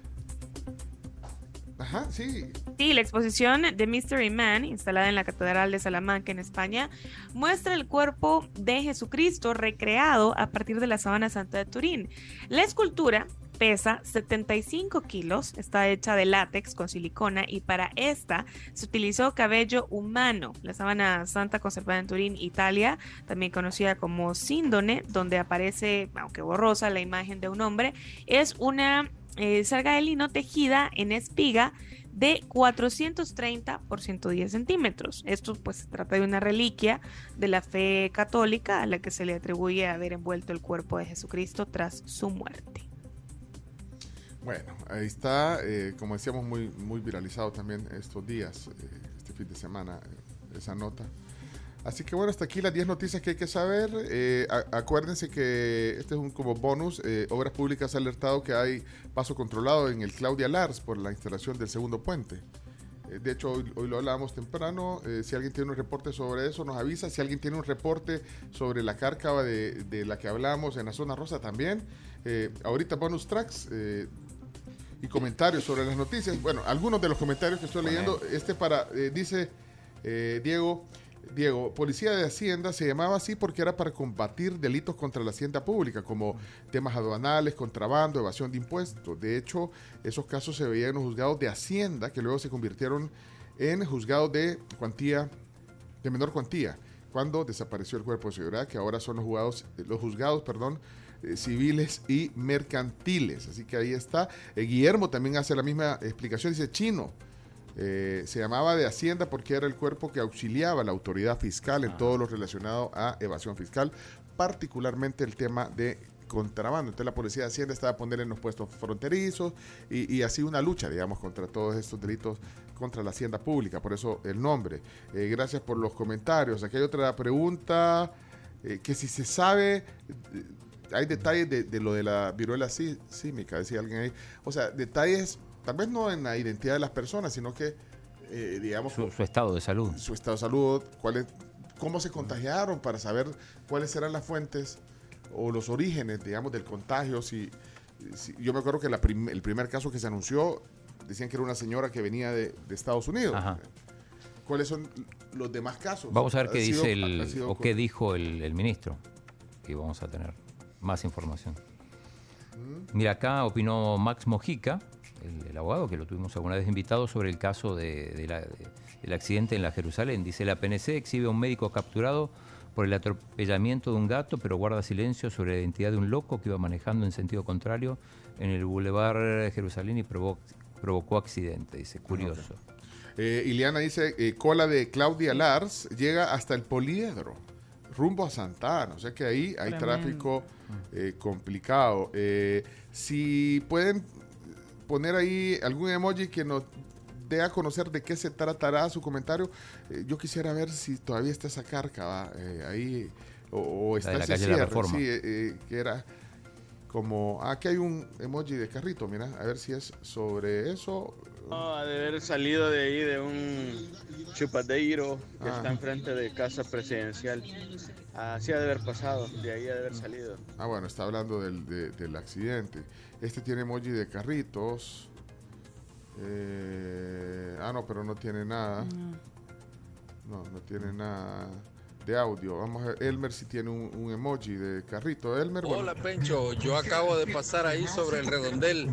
Ajá, sí. Sí, la exposición de Mystery Man, instalada en la Catedral de Salamanca, en España, muestra el cuerpo de Jesucristo recreado a partir de la sábana santa de Turín. La escultura pesa 75 kilos, está hecha de látex con silicona y para esta se utilizó cabello humano. La sábana santa conservada en Turín, Italia, también conocida como síndone, donde aparece, aunque borrosa, la imagen de un hombre, es una eh, de lino tejida en espiga de 430 por 110 centímetros. Esto pues se trata de una reliquia de la fe católica a la que se le atribuye haber envuelto el cuerpo de Jesucristo tras su muerte. Bueno, ahí está, eh, como decíamos, muy, muy viralizado también estos días, eh, este fin de semana, eh, esa nota. Así que bueno, hasta aquí las 10 noticias que hay que saber. Eh, acuérdense que este es un como bonus. Obras Públicas ha alertado que hay paso controlado en el Claudia Lars por la instalación del segundo puente. De hecho, hoy, hoy lo hablábamos temprano. si alguien tiene un reporte sobre eso, nos avisa. Si alguien tiene un reporte sobre la cárcava de, de la que hablamos en la zona rosa también. Ahorita bonus tracks. Y comentarios sobre las noticias. Bueno, algunos de los comentarios que estoy leyendo, este para, eh, dice eh, Diego, Diego, Policía de Hacienda se llamaba así porque era para combatir delitos contra la hacienda pública, como temas aduanales, contrabando, evasión de impuestos. De hecho, esos casos se veían en los juzgados de Hacienda, que luego se convirtieron en juzgados de cuantía, de menor cuantía, cuando desapareció el cuerpo de seguridad, que ahora son los juzgados, los juzgados, perdón, eh, civiles y mercantiles. Así que ahí está. Eh, Guillermo también hace la misma explicación, dice chino. eh, se llamaba de Hacienda porque era el cuerpo que auxiliaba a la autoridad fiscal en todo lo relacionado a evasión fiscal, particularmente el tema de contrabando. Entonces la policía de Hacienda estaba a poner en los puestos fronterizos y, y así una lucha, digamos, contra todos estos delitos contra la hacienda pública, por eso el nombre. Eh, gracias por los comentarios. Aquí hay otra pregunta, eh, que si se sabe, hay detalles de, de lo de la viruela sí, símica, decía alguien ahí. O sea, detalles, tal vez no en la identidad de las personas, sino que, eh, digamos, Su, su estado de salud. su estado de salud, cuáles, cómo se contagiaron para saber cuáles eran las fuentes o los orígenes, digamos, del contagio. Si, si- yo me acuerdo que la prim- el primer caso que se anunció decían que era una señora que venía de, de Estados Unidos. Ajá. ¿Cuáles son los demás casos? Vamos a ver qué sido- dice ha el, sido o qué dijo el, el ministro. Y vamos a tener más información. Mira, acá opinó Max Mojica, el, el abogado que lo tuvimos alguna vez invitado, sobre el caso de, de la- de- del accidente en la Jerusalén. Dice, la PNC exhibe a un médico capturado por el atropellamiento de un gato, pero guarda silencio sobre la identidad de un loco que iba manejando en sentido contrario en el Boulevard Jerusalén y provo- provocó accidente. Dice, curioso. Eh, Ileana dice, eh, cola de Claudia Lars llega hasta el poliedro, rumbo a Santa Ana. O sea que ahí hay Tremendo. tráfico eh, complicado. Eh, si pueden poner ahí algún emoji que nos dé a conocer de qué se tratará su comentario, eh, yo quisiera ver si todavía está esa carca ¿va? Eh, ahí o, o está ese calle de la cierre, Reforma. sí, que era como, aquí hay un emoji de carrito, mira, a ver si es sobre eso. No, ha de haber salido de ahí de un chupadeiro que Ah. está enfrente de casa presidencial. Así ha de haber pasado, de ahí ha de haber salido. Ah, bueno, está hablando del, de- del accidente. Este tiene emoji de carritos. Eh, ah, no, pero no tiene nada. No, no tiene nada de audio. Vamos a ver, Elmer si tiene un, un emoji de carrito. Elmer, bueno. Hola Pencho, yo acabo de pasar ahí sobre el redondel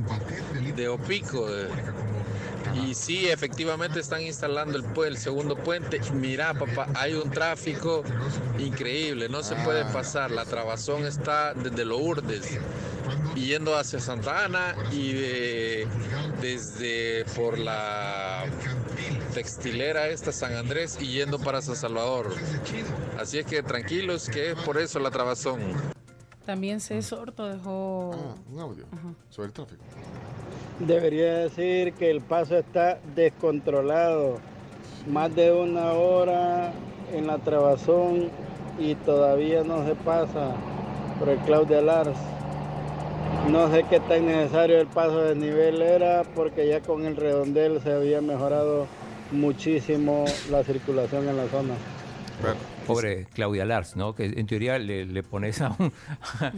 de Opico eh, y sí, efectivamente están instalando el, el segundo puente. Mira papá, hay un tráfico increíble, no se puede pasar, la trabazón está desde Lourdes yendo hacia Santa Ana y eh, desde por la textilera esta San Andrés y yendo para San Salvador. Así es que tranquilos que es por eso la trabazón. También Sorto dejó... Ah, un audio sobre el tráfico. Debería decir que el paso está descontrolado. Más de una hora en la trabazón y todavía no se pasa por el Claudia Lars. No sé qué tan necesario el paso de nivel era porque ya con el redondel se había mejorado muchísimo la circulación en la zona. Pobre Claudia Lars, ¿no? Que en teoría le, le pones a un-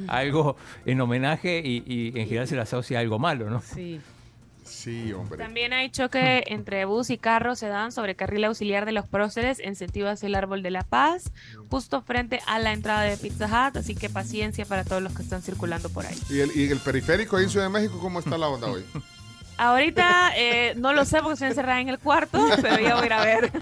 a algo en homenaje y, y en general se le asocia a algo malo, ¿no? Sí. Sí, hombre. También hay choque entre bus y carro se dan sobre carril auxiliar de los próceres en sentido hacia el Árbol de la Paz, justo frente a la entrada de Pizza Hut, así que paciencia para todos los que están circulando por ahí. ¿Y el, y el periférico ahí en Ciudad de México cómo está la onda hoy? Ahorita eh, no lo sé porque estoy encerrada en el cuarto, pero ya voy a ir a ver.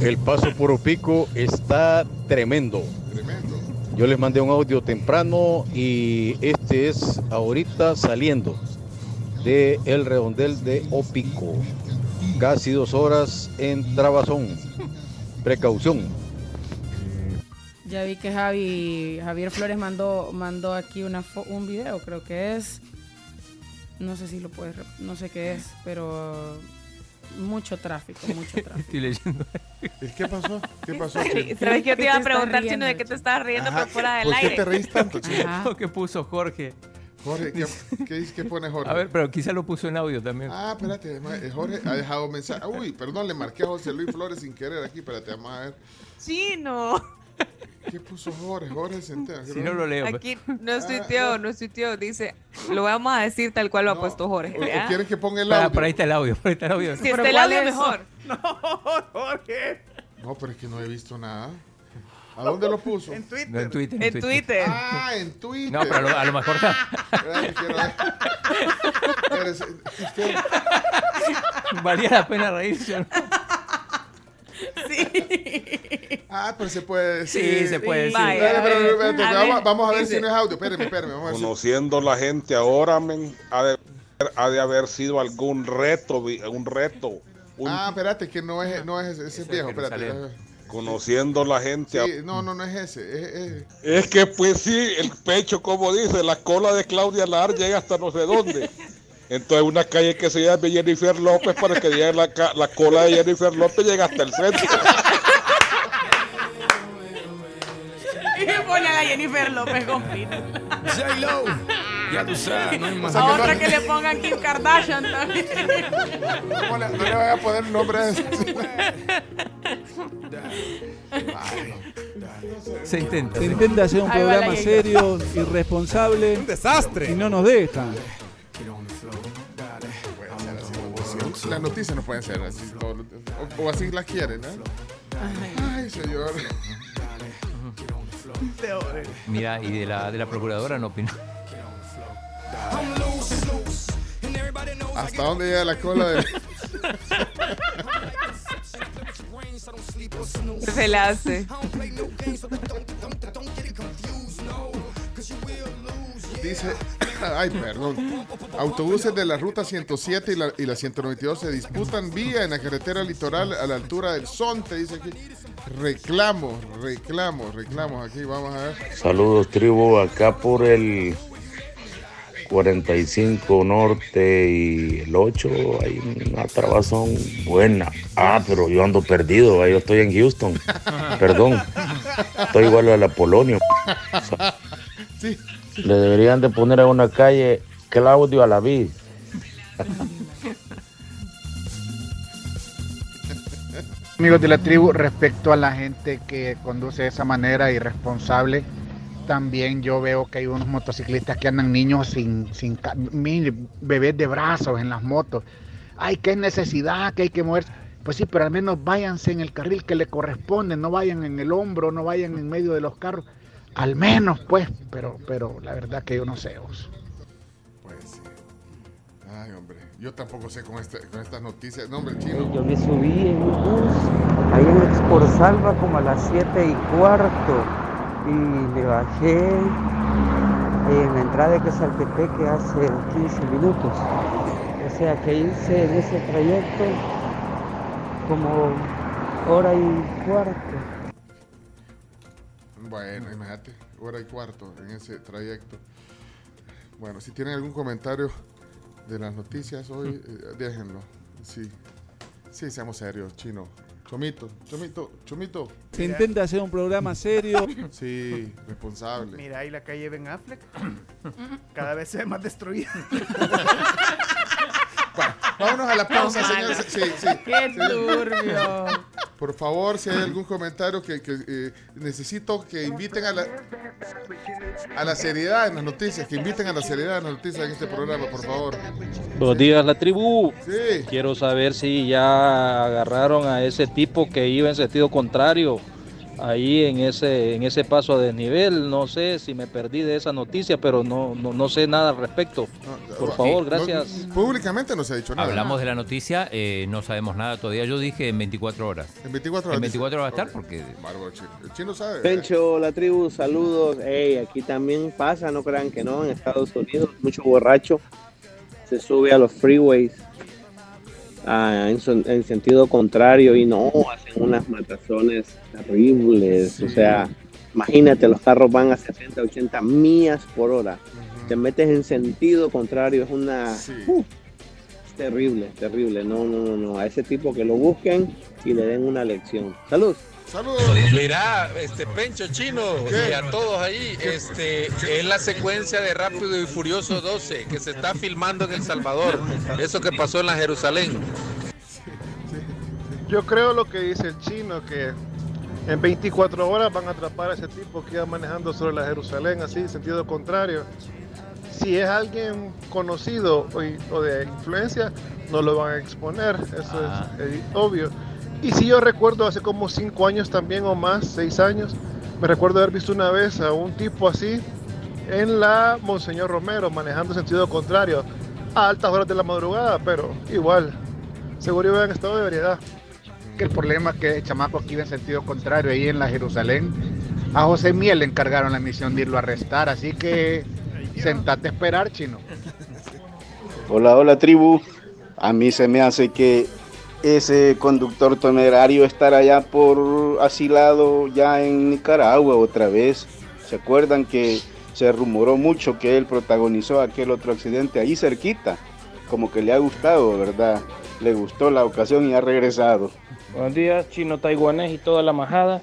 El paso por Opico está tremendo. Tremendo. Yo les mandé un audio temprano y este es ahorita saliendo de el redondel de Opico. Casi dos horas en Trabazón. Precaución. Ya vi que Javi, Javier Flores mandó, mandó aquí una un video, creo que es. No sé si lo puedes, no sé qué es, pero mucho tráfico, mucho tráfico. Estoy leyendo. ¿Qué pasó? ¿Qué pasó? Sabes que yo te iba a ¿Qué preguntar, Chino, de qué te estabas riendo, Ajá. pero fuera del ¿Por qué aire. te reís tanto, chico? Ajá. ¿Qué puso Jorge? Jorge, ¿qué, qué, qué pone Jorge? A ver, pero quizá lo puso en audio también. Ah, espérate, eh, Jorge ha dejado mensaje. Uy, perdón, le marqué a José Luis Flores sin querer aquí, espérate, vamos a ver. Chino. ¿Qué puso Jorge? Jorge Centeno. Si no lo leo. Aquí no es Ah, tuiteo, no es tuiteo, dice, lo vamos a decir tal cual lo ha puesto Jorge. ¿O, ¿ya? o quieren que ponga el Para, audio? por ahí está el audio, por ahí está el audio. Si ¿Pero está el audio, es? mejor. No, pero es que no he visto nada. ¿A dónde lo puso? En Twitter. No, en Twitter. En Twitter. Ah, en Twitter. No, pero a lo, a lo mejor usted- Valía la pena reírse. ¿no? Ah, pero se puede Sí, decir. se puede decir. Vaya, a ver, a vamos, ver, vamos a ver dice. si no es audio. Espérame, espérame. Vamos a ver si- Conociendo la gente ahora, men, ha de, ha de haber sido algún reto, un reto. un- Ah, espérate, que no es, no es ese, ese es viejo. no Espérate. conociendo la gente. Sí, no, no, no es ese. Es, es- Es que pues sí, el pecho, como dice, la cola de Claudia Lar llega hasta no sé dónde. Entonces una calle que se llama Jennifer López para que llegue la, cola de Jennifer López llega hasta el centro. Y pone a la Jennifer López con. J-Lo. Ya tú sabes, no hay más. A otra que le pongan Kim Kardashian también. no, le, no le voy a poner nombre a. Se intenta. Se intenta hacer un programa serio, irresponsable. Un desastre. Y no nos dejan. Las noticias no pueden ser así. O, o así las quieren, ¿no? Ay, señor. Mira, y de la, de la procuradora no opinó. ¿Hasta dónde llega la cola de.? Se la hace. Dice, ay, perdón. Autobuses de la ruta 107 y la, y la 192 se disputan vía en la carretera litoral a la altura del Sonte, dice aquí. Reclamos, reclamos, reclamos. Aquí vamos a ver. Saludos tribu, acá por el 45 norte y el 8 hay una trabazón buena. Ah, pero yo ando perdido, yo estoy en Houston. Perdón, estoy igual a la Polonia. Sí. Le deberían de poner a una calle Claudio Alaví. Amigos de la tribu, respecto a la gente que conduce de esa manera irresponsable, también yo veo que hay unos motociclistas que andan niños sin, sin bebés de brazos en las motos. Ay, qué necesidad, que hay que moverse. Pues sí, pero al menos váyanse en el carril que le corresponde, no vayan en el hombro, no vayan en medio de los carros. Al menos, pues, pero, pero la verdad que yo no sé. vos. Pues sí. Ay, hombre. Yo tampoco sé con, este, con estas noticias. No, hombre, chino. Yo me subí en un bus ahí en Exporsalva como a las 7 y cuarto y me bajé en la entrada de Quesaltepeque hace 15 minutos. O sea que hice en ese trayecto como hora y cuarto. Bueno, imagínate, hora y cuarto en ese trayecto. Bueno, si tienen algún comentario de las noticias hoy, eh, déjenlo. Sí, sí, seamos serios, chino. Chomito, chomito, chomito. Se intenta hacer un programa serio. Sí, responsable. Mira ahí la calle Ben Affleck. Cada vez se ve más destruida. Vámonos a la pausa, señores. Sí, sí. Qué turbio. Por favor, si hay algún comentario que, que, eh, necesito que inviten a la, a la seriedad en las noticias, que inviten a la seriedad en las noticias en este programa, por favor. Buenos días, la tribu. Sí. Quiero saber si ya agarraron a ese tipo que iba en sentido contrario ahí en ese en ese paso a desnivel. No sé si me perdí de esa noticia, pero no no, no sé nada al respecto. Por favor, No, gracias. públicamente no se ha dicho nada. Hablamos de la noticia, eh, no sabemos nada todavía. Yo dije en 24 horas. En 24 horas. En 24 horas va a estar porque... Bárbaro, chino. El chino sabe. Pencho, la tribu, saludos. Ey, aquí también pasa, no crean que no, en Estados Unidos, mucho borracho se sube a los freeways ah, en, son- en sentido contrario y no, hacen unas matazones terribles. O sea, imagínate, los carros van a 70, 80 millas por hora. Te metes en sentido contrario, es una... uh, es terrible, terrible. No, no, no, no. A ese tipo que lo busquen y le den una lección. Salud. Saludos. Mira, este Pencho Chino y a todos ahí, este es la secuencia de Rápido y Furioso 12 que se está filmando en El Salvador. Eso que pasó en la Jerusalén. Yo creo lo que dice el chino, que en 24 horas van a atrapar a ese tipo que iba manejando sobre la Jerusalén, así, sentido contrario. Si es alguien conocido o, o de influencia, no lo van a exponer, eso Ah. es eh, obvio. Y si yo recuerdo hace como 5 años también o más, 6 años, me recuerdo haber visto una vez a un tipo así en la Monseñor Romero manejando sentido contrario a altas horas de la madrugada, pero igual, seguro iba en estado de ebriedad. que el problema es que el chamaco que iba en sentido contrario ahí en la Jerusalén, a José Miel le encargaron la misión de irlo a arrestar, así que sentate a esperar, chino. Hola, hola tribu. A mí se me hace que ese conductor temerario estará allá por asilado ya en Nicaragua otra vez. ¿Se acuerdan que se rumoró mucho que él protagonizó aquel otro accidente ahí cerquita? Como que le ha gustado, ¿verdad? Le gustó la ocasión y ha regresado. Buenos días, chino taiwanés y toda la majada.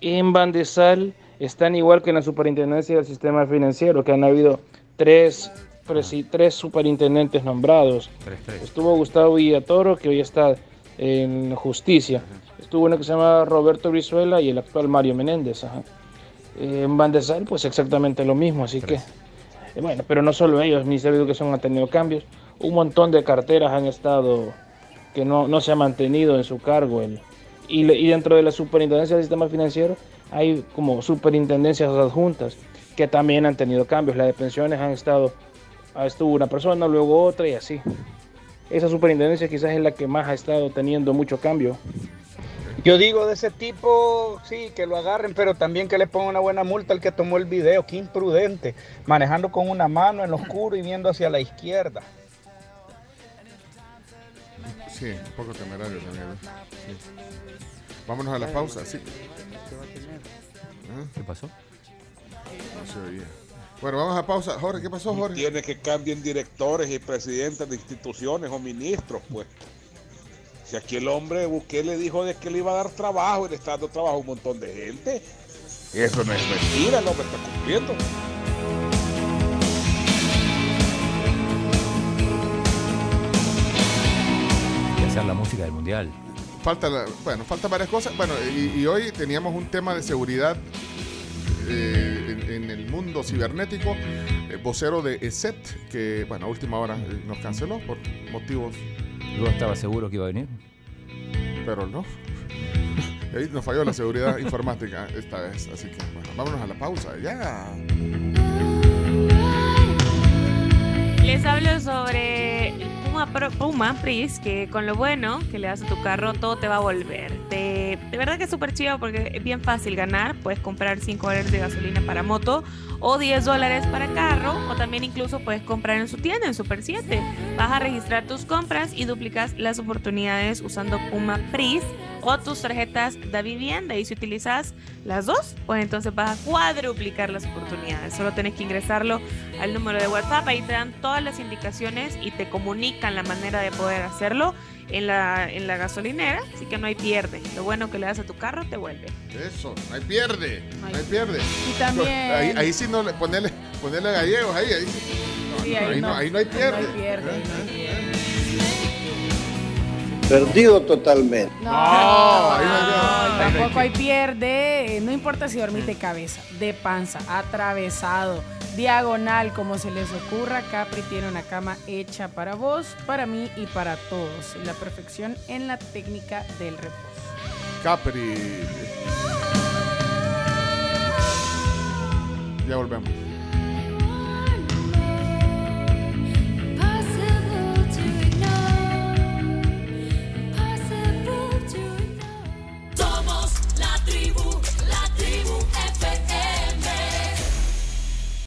En Bandesal están igual que en la superintendencia del sistema financiero, que han habido tres, presi- tres superintendentes nombrados. Estuvo Gustavo Villatoro, que hoy está en justicia. Estuvo uno que se llama Roberto Brizuela y el actual Mario Menéndez. ajá. Eh, En Bandesal, pues exactamente lo mismo, así que... eh, Bueno, pero no solo ellos, el Ministerio de Educación ha tenido cambios. Un montón de carteras han estado que no, no se ha mantenido en su cargo. El, y, le- y dentro de la superintendencia del sistema financiero hay como superintendencias adjuntas que también han tenido cambios. La de pensiones han estado, ah, estuvo una persona, luego otra y así. Esa superintendencia quizás es la que más ha estado teniendo mucho cambio. Yo digo de ese tipo, sí, que lo agarren, pero también que le pongan una buena multa al que tomó el video, qué imprudente, manejando con una mano en lo oscuro y viendo hacia la izquierda. Sí, un poco temerario también. ¿no? Sí. Vámonos a la pausa, sí. ¿Qué pasó? No se oía. Bueno, vamos a pausa. Jorge, ¿qué pasó, Jorge? Tiene que cambien directores y presidentes de instituciones o ministros, pues. Si aquí el hombre Bukele dijo de que le iba a dar trabajo y le está dando trabajo a un montón de gente. Eso no es mentira, el hombre está cumpliendo. Y hacer la música del mundial. Falta, la- bueno, faltan varias cosas. Bueno, y, y hoy teníamos un tema de seguridad eh, en, en el mundo cibernético. eh, vocero de ESET, que, bueno, a última hora eh, nos canceló por motivos. Yo estaba seguro que iba a venir. Pero no. Ahí nos falló la seguridad informática esta vez. Así que, bueno, vámonos a la pausa. Ya. Les hablo sobre Puma, Pro- Puma Pris, que con lo bueno que le das a tu carro, todo te va a volver. De, verdad que es súper chido porque es bien fácil ganar. Puedes comprar 5 dólares de gasolina para moto o 10 dólares para carro. O también incluso puedes comprar en su tienda, en Super 7. Vas a registrar tus compras y duplicas las oportunidades usando Puma Pris o tus tarjetas de vivienda. Y si utilizas las dos, pues entonces vas a cuadruplicar las oportunidades. Solo tienes que ingresarlo al número de WhatsApp. Ahí te dan todas las indicaciones y te comunican la manera de poder hacerlo en la, en la gasolinera. Así que no hay pierde. Lo bueno que le das a tu carro te vuelve. Eso, no hay pierde. No hay pierde. Y también- Ahí, ahí sí no le ponerle, ponerle gallegos ahí. ahí sí. No, Sí, no, ahí, no, ahí no hay pierde. No hay pierde, no hay pierde. Perdido totalmente. No, ahí no- no, ahí no hay tampoco hay pierde. No importa si dormís de cabeza, de panza, atravesado, diagonal, como se les ocurra. Capri tiene una cama hecha para vos, para mí y para todos. La perfección en la técnica del reposo. Capri. Ya volvemos.